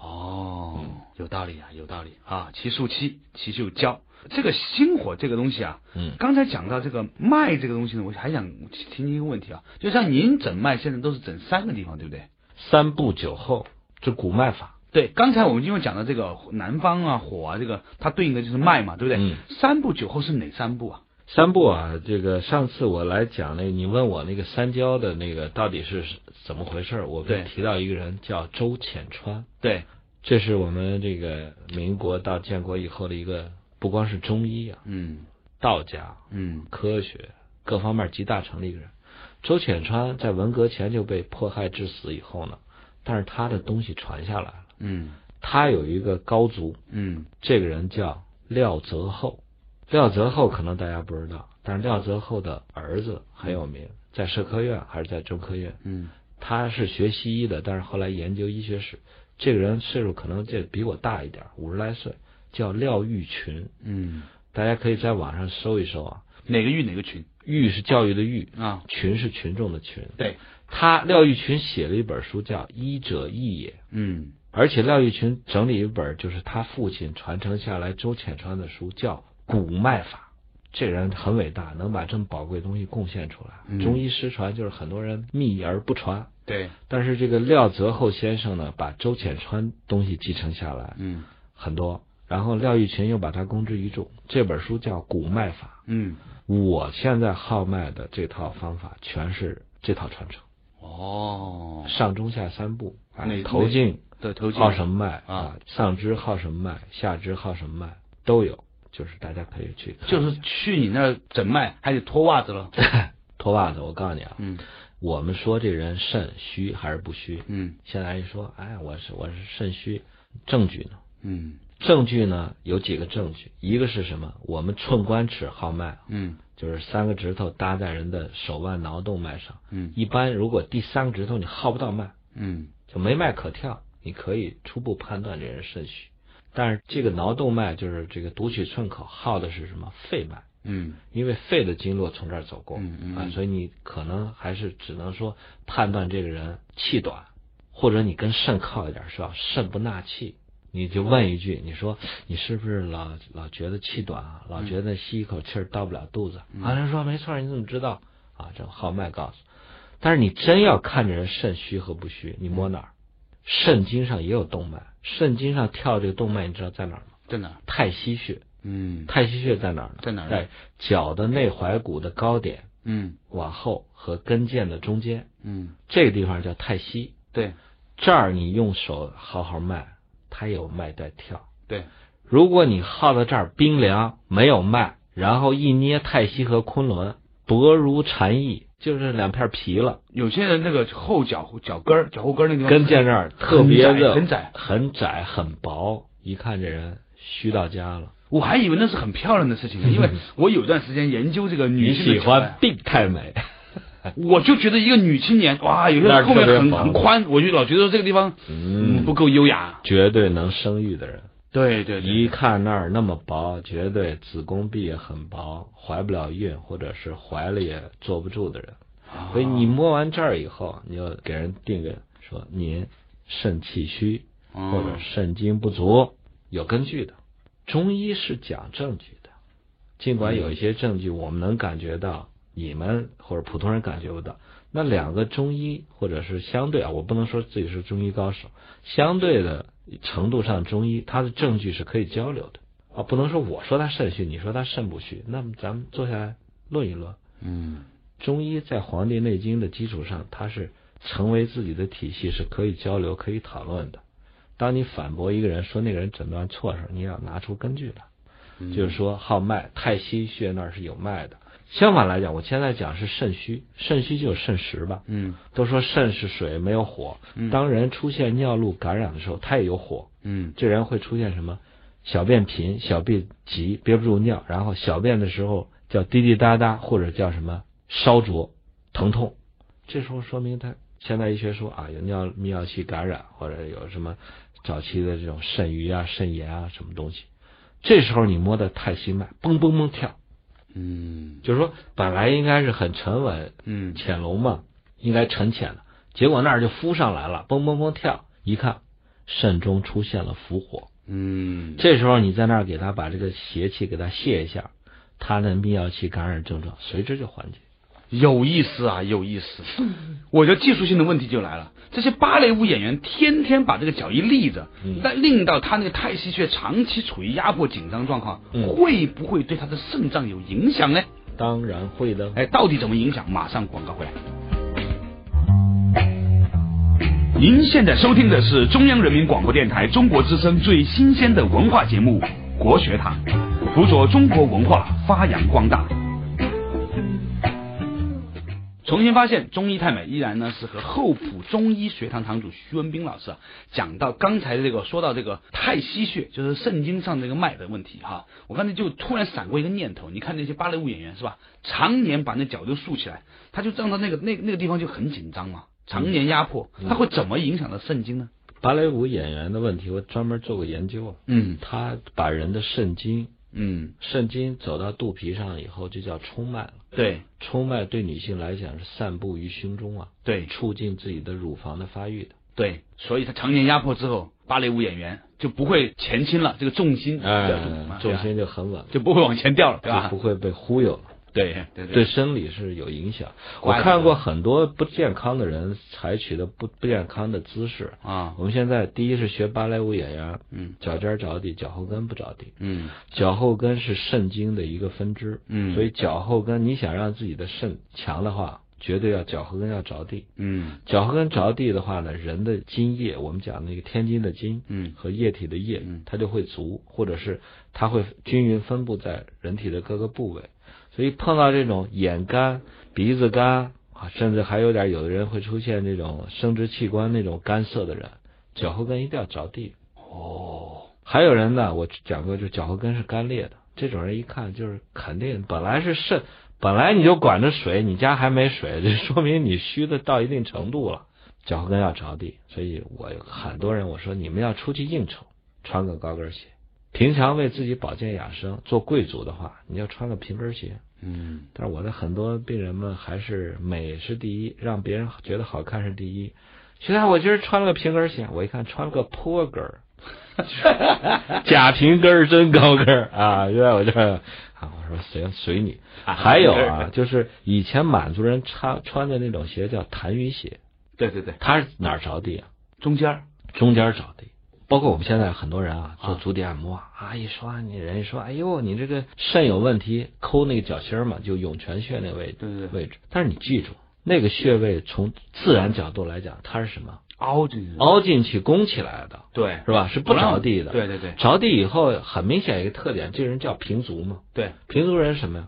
哦，有道理啊，有道理啊。其数七，其数交，这个心火这个东西啊，嗯刚才讲到这个脉这个东西呢，我还想提您一个问题啊，就像您诊脉现在都是诊三个地方，对不对？三步九候，这古脉法。对，刚才我们因为讲到这个南方啊、火啊，这个它对应的就是脉嘛，对不对？嗯三步九候是哪三步啊？三步啊，这个上次我来讲那，你问我那个三焦的那个到底是怎么回事，我提到一个人叫周浅川，对，这是我们这个民国到建国以后的一个，不光是中医啊，嗯道家、嗯科学各方面集大成的一个人。周浅川在文革前就被迫害致死以后呢，但是他的东西传下来了，嗯他有一个高足，嗯这个人叫廖泽厚。廖泽厚可能大家不知道，但是廖泽厚的儿子很有名，在社科院还是在中科院，嗯他是学西医的，但是后来研究医学史。这个人岁数可能这比我大一点，五十来岁，叫廖玉群。嗯，大家可以在网上搜一搜啊。哪个玉哪个群玉是教育的玉，啊？群是群众的群。对，他廖玉群写了一本书叫《医者义也》，嗯而且廖玉群整理一本就是他父亲传承下来周浅川的书，叫《古脉法》。这人很伟大，能把这么宝贵的东西贡献出来。嗯中医失传就是很多人秘而不传，对，但是这个廖泽厚先生呢，把周浅川东西继承下来嗯。很多，然后廖玉群又把它公之于众。这本书叫《古脉法。嗯，》，我现在号脉的这套方法全是这套传承，哦，上中下三步头颈对，头颈号什么脉啊。啊，上肢号什么脉，下肢号什么脉都有，就是大家可以去就是去你那儿诊脉还得脱袜子了。脱袜子。我告诉你啊，嗯我们说这人肾虚还是不虚？嗯现在一说，哎，我是我是肾虚，证据呢？嗯证据呢有几个证据，一个是什么？我们寸关尺号脉，嗯就是三个指头搭在人的手腕桡动脉上。嗯一般如果第三个指头你号不到脉，嗯就没脉可跳，你可以初步判断这人肾虚。但是这个桡动脉就是这个读取寸口号的是什么？肺脉，嗯因为肺的经络从这儿走过，嗯嗯嗯，啊所以你可能还是只能说判断这个人气短，或者你跟肾靠一点，是吧？肾不纳气，你就问一句，你说你是不是老老觉得气短啊？老觉得吸一口气儿到不了肚子？嗯啊，人说没错，你怎么知道？啊，这号脉告诉。但是你真要看着人肾虚和不虚，你摸哪儿？肾经上也有动脉，肾经上跳这个动脉，你知道在哪儿吗？在哪儿？太溪穴。嗯太溪穴在哪儿呢？在哪儿在脚的内踝骨的高点嗯往后和跟腱的中间，嗯，这个地方叫太溪。对这儿你用手好好脉，它有脉在跳。对，如果你耗到这儿冰凉没有脉，然后一捏太溪和昆仑，薄如蝉翼，就是两片皮了。有些人那个后脚脚跟儿、脚后跟儿那地方跟腱这儿特别的很窄，很窄很薄，一看这人虚到家了。我还以为那是很漂亮的事情呢，因为我有段时间研究这个女性的脚踝欢病态美，我就觉得一个女青年，哇，有些后面很很宽，我就老觉得这个地方嗯。不够优雅。绝对能生育的人，对对对，一看那儿那么薄，绝对子宫壁也很薄，怀不了孕，或者是怀了也坐不住的人。啊。所以你摸完这儿以后，你就给人定个说您肾气虚嗯。或者肾精不足，有根据的。中医是讲证据的，尽管有一些证据我们能感觉到，你们或者普通人感觉不到。那两个中医或者是相对啊，我不能说自己是中医高手，相对的程度上，中医它的证据是可以交流的啊，不能说我说他肾虚，你说他肾不虚，那么咱们坐下来论一论。嗯中医在《黄帝内经》的基础上，它是成为自己的体系，是可以交流、可以讨论的。当你反驳一个人说那个人诊断错的时候，你要拿出根据来，嗯就是说号脉，太溪穴那儿是有脉的。相反来讲，我现在讲是肾虚，肾虚就有肾实吧。嗯都说肾是水，没有火。嗯当人出现尿路感染的时候，他也有火。嗯这人会出现什么？小便频、小便急，憋不住尿，然后小便的时候叫滴滴答答，或者叫什么烧灼、疼痛。这时候说明他现代医学说啊，有尿泌尿系感染，或者有什么早期的这种肾盂啊、肾炎啊什么东西。这时候你摸的太心脉，嘣嘣嘣跳，嗯就是说本来应该是很沉稳、嗯潜龙嘛，应该沉潜的，结果那儿就浮上来了，嘣嘣嘣跳，一看肾中出现了伏火。嗯，这时候你在那儿给他把这个邪气给他泄一下，他的泌尿系感染症状随之就缓解。有意思啊，有意思。我觉得技术性的问题就来了，这些芭蕾舞演员天天把这个脚一立着，嗯但令到他那个太溪穴长期处于压迫紧张状况，嗯会不会对他的肾脏有影响呢？当然会的。哎，到底怎么影响？马上广告回来。您现在收听的是中央人民广播电台中国之声最新鲜的文化节目《国学堂》，辅佐中国文化发扬光大。重新发现中医太美，依然呢是和厚朴中医学堂堂主徐文斌老师啊讲到刚才这个说到这个太溪穴，就是肾经上这个脉的问题哈。我刚才就突然闪过一个念头，你看那些芭蕾舞演员是吧，常年把那脚都竖起来，他就让到那个那那个地方就很紧张嘛，常年压迫，他会怎么影响到肾经呢？芭蕾舞演员的问题，我专门做过研究。啊嗯他把人的肾经，嗯，肾经走到肚皮上以后，就叫冲脉了。对冲脉对女性来讲是散布于胸中啊，对促进自己的乳房的发育的。对，所以她常年压迫之后，芭蕾舞演员就不会前倾了，这个重心重心就很稳了，就不会往前掉了，对吧就不？会被忽悠了。对对对生理是有影响。我看过很多不健康的人采取的不不健康的姿势。啊，我们现在第一是学芭蕾舞演员，嗯脚尖着地，脚后跟不着地。嗯脚后跟是肾经的一个分支，嗯所以脚后跟你想让自己的肾强的话，绝对要脚后跟要着地。嗯脚后跟着地的话呢，人的津液，我们讲那个天津的津，嗯和液体的液嗯，它就会足，或者是它会均匀分布在人体的各个部位。所以碰到这种眼干、鼻子干啊，甚至还有点有的人会出现这种生殖器官那种干涩的人，脚后跟一定要着地。哦，还有人呢，我讲过，就脚后跟是干裂的，这种人一看就是肯定本来是肾，本来你就管着水，你家还没水，这说明你虚的到一定程度了，脚后跟要着地。所以我有很多人我说你们要出去应酬，穿个高跟鞋。平常为自己保健养生，做贵族的话，你要穿个平跟鞋。嗯但是我的很多病人们还是美是第一，让别人觉得好看是第一。徐大，我今儿穿了个平跟鞋，我一看穿了个坡跟儿，假平跟儿真高跟儿啊！原来我这啊，我说随随你。还有啊，就是以前满族人穿穿的那种鞋叫弹盂鞋，对对对，它是哪儿着地啊？中间儿中间着地。包括我们现在很多人啊，做啊足底按摩啊，一说你人一说，哎呦，你这个肾有问题，抠那个脚心嘛，就涌泉穴那个位置对对对，位置。但是你记住，那个穴位从自然角度来讲，它是什么？凹进去，凹进去拱起来的，对是吧？是不着地的。对对对着地以后，很明显一个特点，这人叫平足嘛。对，平足人是什么呀？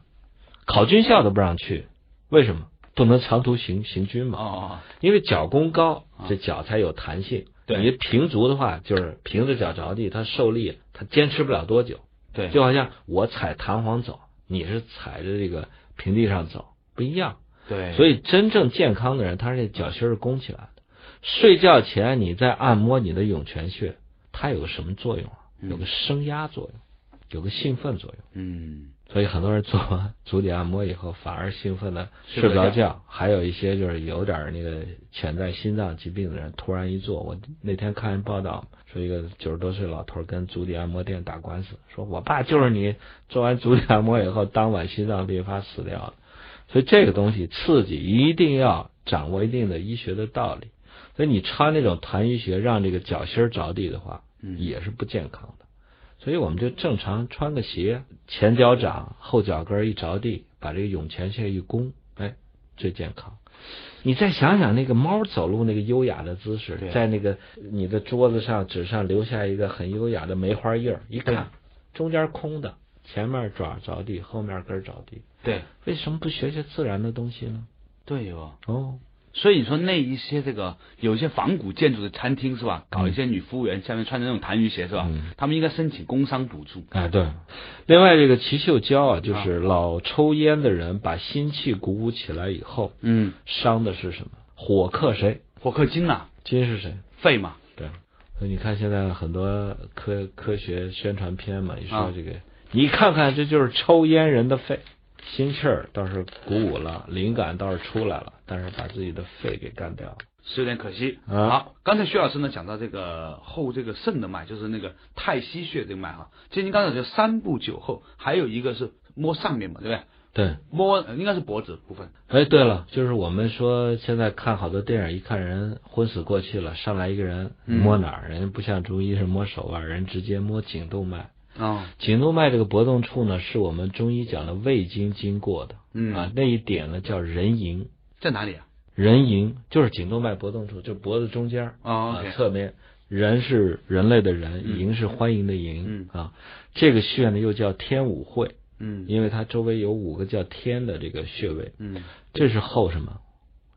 考军校都不让去，为什么？不能长途行行军嘛。哦哦因为脚弓高啊，这脚才有弹性。对你平足的话，就是平着脚着地，它受力，它坚持不了多久。对，就好像我踩弹簧走，你是踩着这个平地上走，不一样。对，所以真正健康的人，他是脚心是弓起来的。睡觉前你在按摩你的涌泉穴，它有个什么作用啊？嗯有个升压作用，有个兴奋作用。嗯所以很多人做完足底按摩以后，反而兴奋的睡不着觉。还有一些就是有点那个潜在心脏疾病的人，突然一做，我那天看一报道，说一个九十多岁老头跟足底按摩店打官司，说我爸就是你做完足底按摩以后，当晚心脏病发死掉了。所以这个东西刺激一定要掌握一定的医学的道理。所以你穿那种痰盂穴让这个脚心着地的话，嗯也是不健康的。所以我们就正常穿个鞋，前脚掌、后脚跟一着地，把这个涌泉穴一弓，哎，最健康。你再想想那个猫走路那个优雅的姿势，在那个你的桌子上纸上留下一个很优雅的梅花印儿，一看中间空的，前面爪着地，后面跟着地，对为什么不学学自然的东西呢？对哦。哦，所以你说那一些这个有一些仿古建筑的餐厅是吧？搞一些女服务员下面穿着那种痰盂鞋是吧？嗯他们应该申请工伤补助。哎，对。另外，这个齐秀娇啊，就是老抽烟的人把心气鼓舞起来以后，嗯，伤的是什么？火克谁？火克金呐，金是谁？肺嘛。对。所以你看，现在很多科科学宣传片嘛，一说啊这个，你看看，这就是抽烟人的肺，心气儿倒是鼓舞了，灵感倒是出来了，但是把自己的肺给干掉了。是有点可惜。啊好，刚才徐老师呢讲到这个后这个肾的脉，就是那个太溪穴这个脉哈。其实您刚才说三步九后，还有一个是摸上面嘛，对不对？对。摸呃应该是脖子部分。哎，对了，就是我们说现在看好多电影，一看人昏死过去了，上来一个人嗯摸哪儿？人家不像中医是摸手腕，人直接摸颈动脉。哦，颈动脉这个搏动处呢，是我们中医讲的胃经经过的，嗯。啊，那一点呢叫人迎，在哪里啊？人迎就是颈动脉搏动处，就脖子中间啊侧面。人是人类的人，嗯。迎是欢迎的迎，嗯。啊，这个穴呢又叫天五会，嗯。因为它周围有五个叫天的这个穴位，嗯。这是后什么？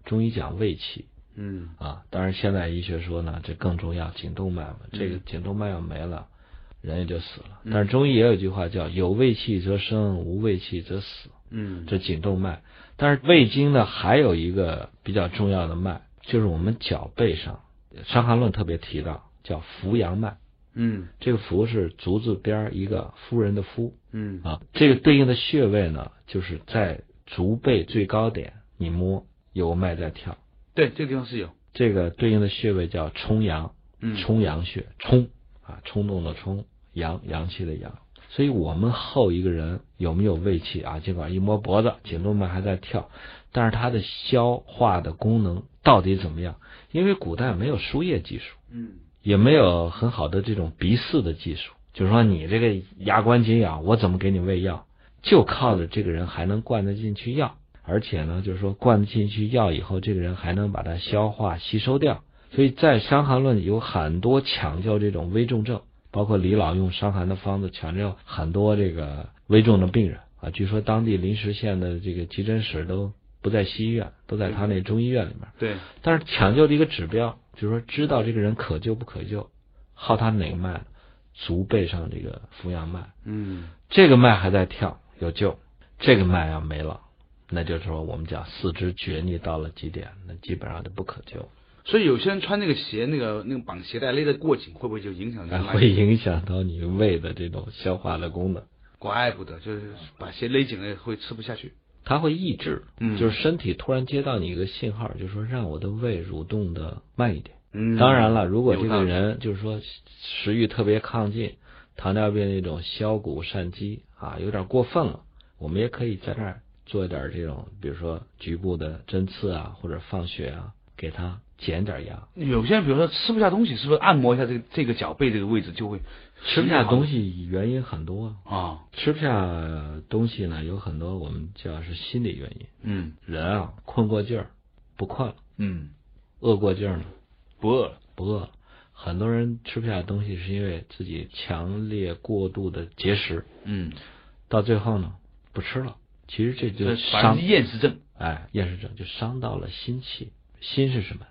中医讲胃气嗯。啊，当然现代医学说呢，这更重要，颈动脉嘛，这个嗯颈动脉要没了，人也就死了。嗯但是中医也有一句话叫“有胃气则生，无胃气则死”，嗯，这颈动脉。但是胃经呢，还有一个比较重要的脉，就是我们脚背上，《伤寒论》特别提到，叫扶阳脉。嗯这个扶是足字边儿一个夫人的夫嗯啊，这个对应的穴位呢，就是在足背最高点，你摸有个脉在跳，对，这个地方是有。这个对应的穴位叫冲阳，嗯冲阳穴，冲啊，冲动的冲，阳阳气的阳。所以我们后一个人有没有胃气啊？尽管一摸脖子，颈动脉还在跳，但是它的消化的功能到底怎么样？因为古代没有输液技术，嗯也没有很好的这种鼻饲的技术，就是说你这个牙关紧咬，我怎么给你喂药？就靠着这个人还能灌得进去药，而且呢，就是说灌得进去药以后，这个人还能把它消化吸收掉。所以在《伤寒论》有很多抢救这种危重症，包括李老用伤寒的方子抢救很多这个危重的病人啊。据说当地临时县的这个急诊室都不在西医院，都在他那中医院里面。对，但是抢救的一个指标，就是说知道这个人可救不可救，耗他哪个脉？足背上这个扶阳脉，嗯这个脉还在跳，有救；这个脉要没了，那就是说我们讲四肢厥逆到了极点，那基本上就不可救，所以有些人穿那个鞋，那个那个绑鞋带勒得过紧，会不会就影响这还个脉会影响到你胃的这种消化的功能，怪不得就是把鞋勒紧了会吃不下去。它会抑制，嗯。就是身体突然接到你一个信号，就是说让我的胃蠕动的慢一点。嗯。当然了，如果这个人就是说食欲特别亢进，糖尿病那种消谷善饥啊，有点过分了，我们也可以在这儿做一点这种，比如说局部的针刺啊，或者放血啊，给他减点压。有些人比如说吃不下东西，是不是按摩一下这个这个脚背这个位置就会吃不下东西原因很多啊，啊？吃不下东西呢有很多我们叫是心理原因。嗯人啊，困过劲儿，不困了；嗯，饿过劲儿呢，不饿了。不饿了。很多人吃不下东西是因为自己强烈过度的节食，嗯，到最后呢不吃了。其实这就伤厌食症。哎厌食症，就伤到了心气。心是什么？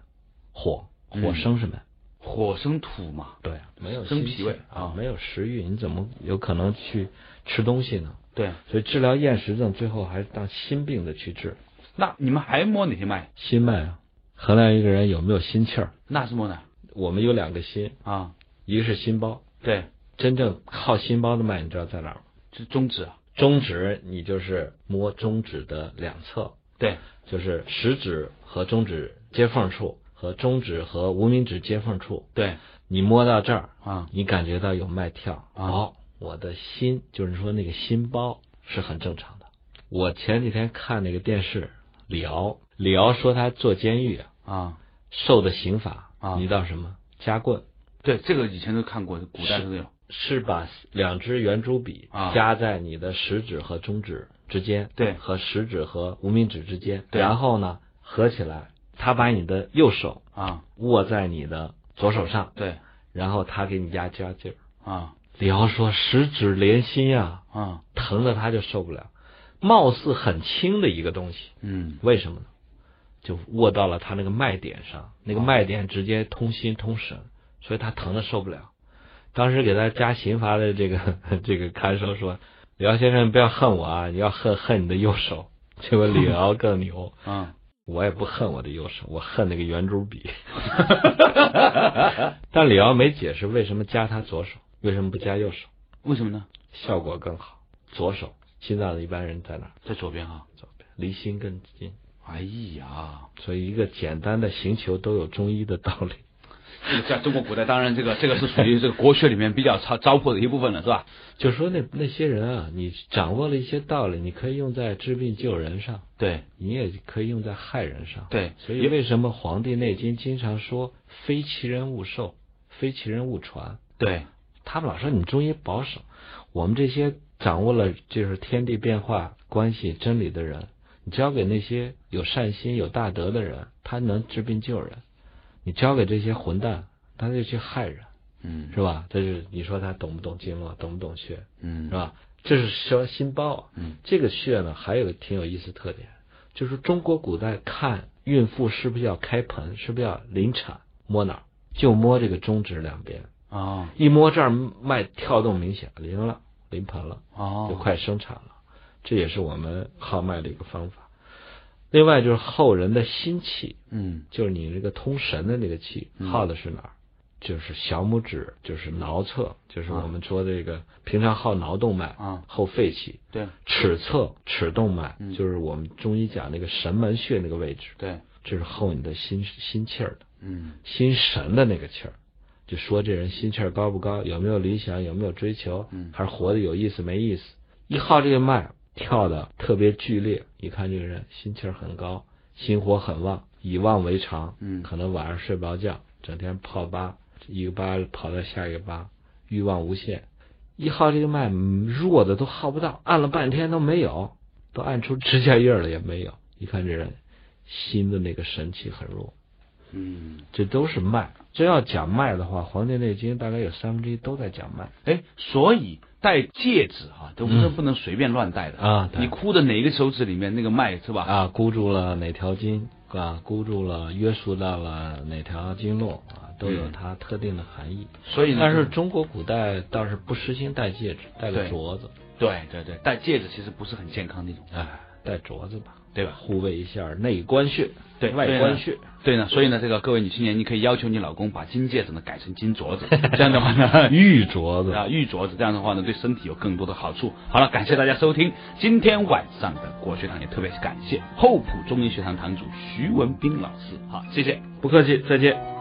火，嗯火生什么？火生土嘛。对，没有生脾胃啊，啊没有食欲，你怎么有可能去吃东西呢？对，所以治疗厌食症最后还是当心病的去治。那你们还摸哪些脉？心脉啊，衡量一个人有没有心气儿。那是摸哪？我们有两个心，啊，一个是心包，对，真正靠心包的脉，你知道在哪儿吗？是中指啊。中指，你就是摸中指的两侧，对，就是食指和中指接缝处和中指和无名指接缝处。对，你摸到这儿，啊，你感觉到有脉跳，啊哦，我的心就是说那个心包是很正常的。我前几天看那个电视，李敖，李敖说他坐监狱啊，啊，受的刑罚，啊你知道什么？夹棍，对，这个以前都看过，古代都有。是把两支圆珠笔啊夹在你的食指和中指之间，对和食指和无名指之间，然后呢合起来，他把你的右手啊，握在你的左手上，对，然后他给你压加劲儿。啊。李敖说十指连心呀、啊，疼的他就受不了，貌似很轻的一个东西，嗯。为什么呢？就握到了他那个脉点上，那个哦脉点直接通心通神，所以他疼的受不了。当时给他加刑罚的这个 这个看守说：“李敖先生，不要恨我啊，你要恨恨你的右手。”结果李敖更牛，啊，我也不恨我的右手，我恨那个圆珠笔。但李敖没解释为什么加他左手，为什么不加右手，为什么呢？效果更好。左手，心脏的一般人在哪儿？在左边啊。左边，离心更近。哎呀，所以一个简单的行球都有中医的道理。这 个在中国古代，当然这个这个是属于这个国学里面比较糟糟粕的一部分了，是吧？就说那那些人啊，你掌握了一些道理，你可以用在治病救人上，对你也可以用在害人上。对，所以为什么《黄帝内经》经常说“非其人勿授，非其人勿传对”？他们老说你中医保守，我们这些掌握了就是天地变化关系真理的人，你交给那些有善心、有大德的人，他能治病救人；你交给这些混蛋，他就去害人。嗯是吧？这是你说他懂不懂经络，懂不懂穴，嗯是吧？这是说心包啊。嗯这个穴呢，还有个挺有意思特点，就是中国古代看孕妇是不是要开盆，是不是要临产，摸哪儿？就摸这个中指两边，啊一摸这儿脉跳动明显，临了，临盆了，哦，就快生产了。这也是我们号脉的一个方法。另外就是后人的心气，嗯就是你这个通神的那个气，嗯耗的是哪儿？就是小拇指，就是桡侧，就是啊我们说的这个平常耗桡动脉，啊后肺气。对尺侧尺动脉嗯，就是我们中医讲那个神门穴那个位置，对这是耗你的心心气儿的嗯心神的那个气儿。就说这人心气儿高不高，有没有理想，有没有追求，嗯还是活得有意思没意思？一耗这个脉跳的特别剧烈，一看这个人心气儿很高，心火很旺，以旺为常，嗯可能晚上睡不着觉，整天泡吧，一个吧跑到下一个吧，欲望无限。一号这个脉嗯弱的都耗不到，按了半天都没有，都按出指甲印儿了也没有。一看这人心的那个神气很弱，嗯，这都是脉。真要讲脉的话，《黄帝内经》大概有三分之一都在讲脉。哎，所以戴戒指啊，都不是嗯不能随便乱戴的啊对你箍的哪个手指里面那个脉是吧？啊，箍住了哪条筋啊？箍住了，约束到了哪条经络啊？都有嗯它特定的含义。所以呢，但是中国古代倒是不实行戴戒指，戴个镯子，对对对，戴戒指其实不是很健康那种，哎，戴镯子吧，对吧？护卫一下内关穴，对外关穴。对呢，所以呢，这个各位女青年，你可以要求你老公把金戒指呢改成金镯子，这样的话呢，玉镯子啊，玉镯子，这样的话呢，对身体有更多的好处。好了，感谢大家收听今天晚上的国学堂，也特别感谢厚朴中医学堂堂主徐文斌老师。好，谢谢。不客气，再见。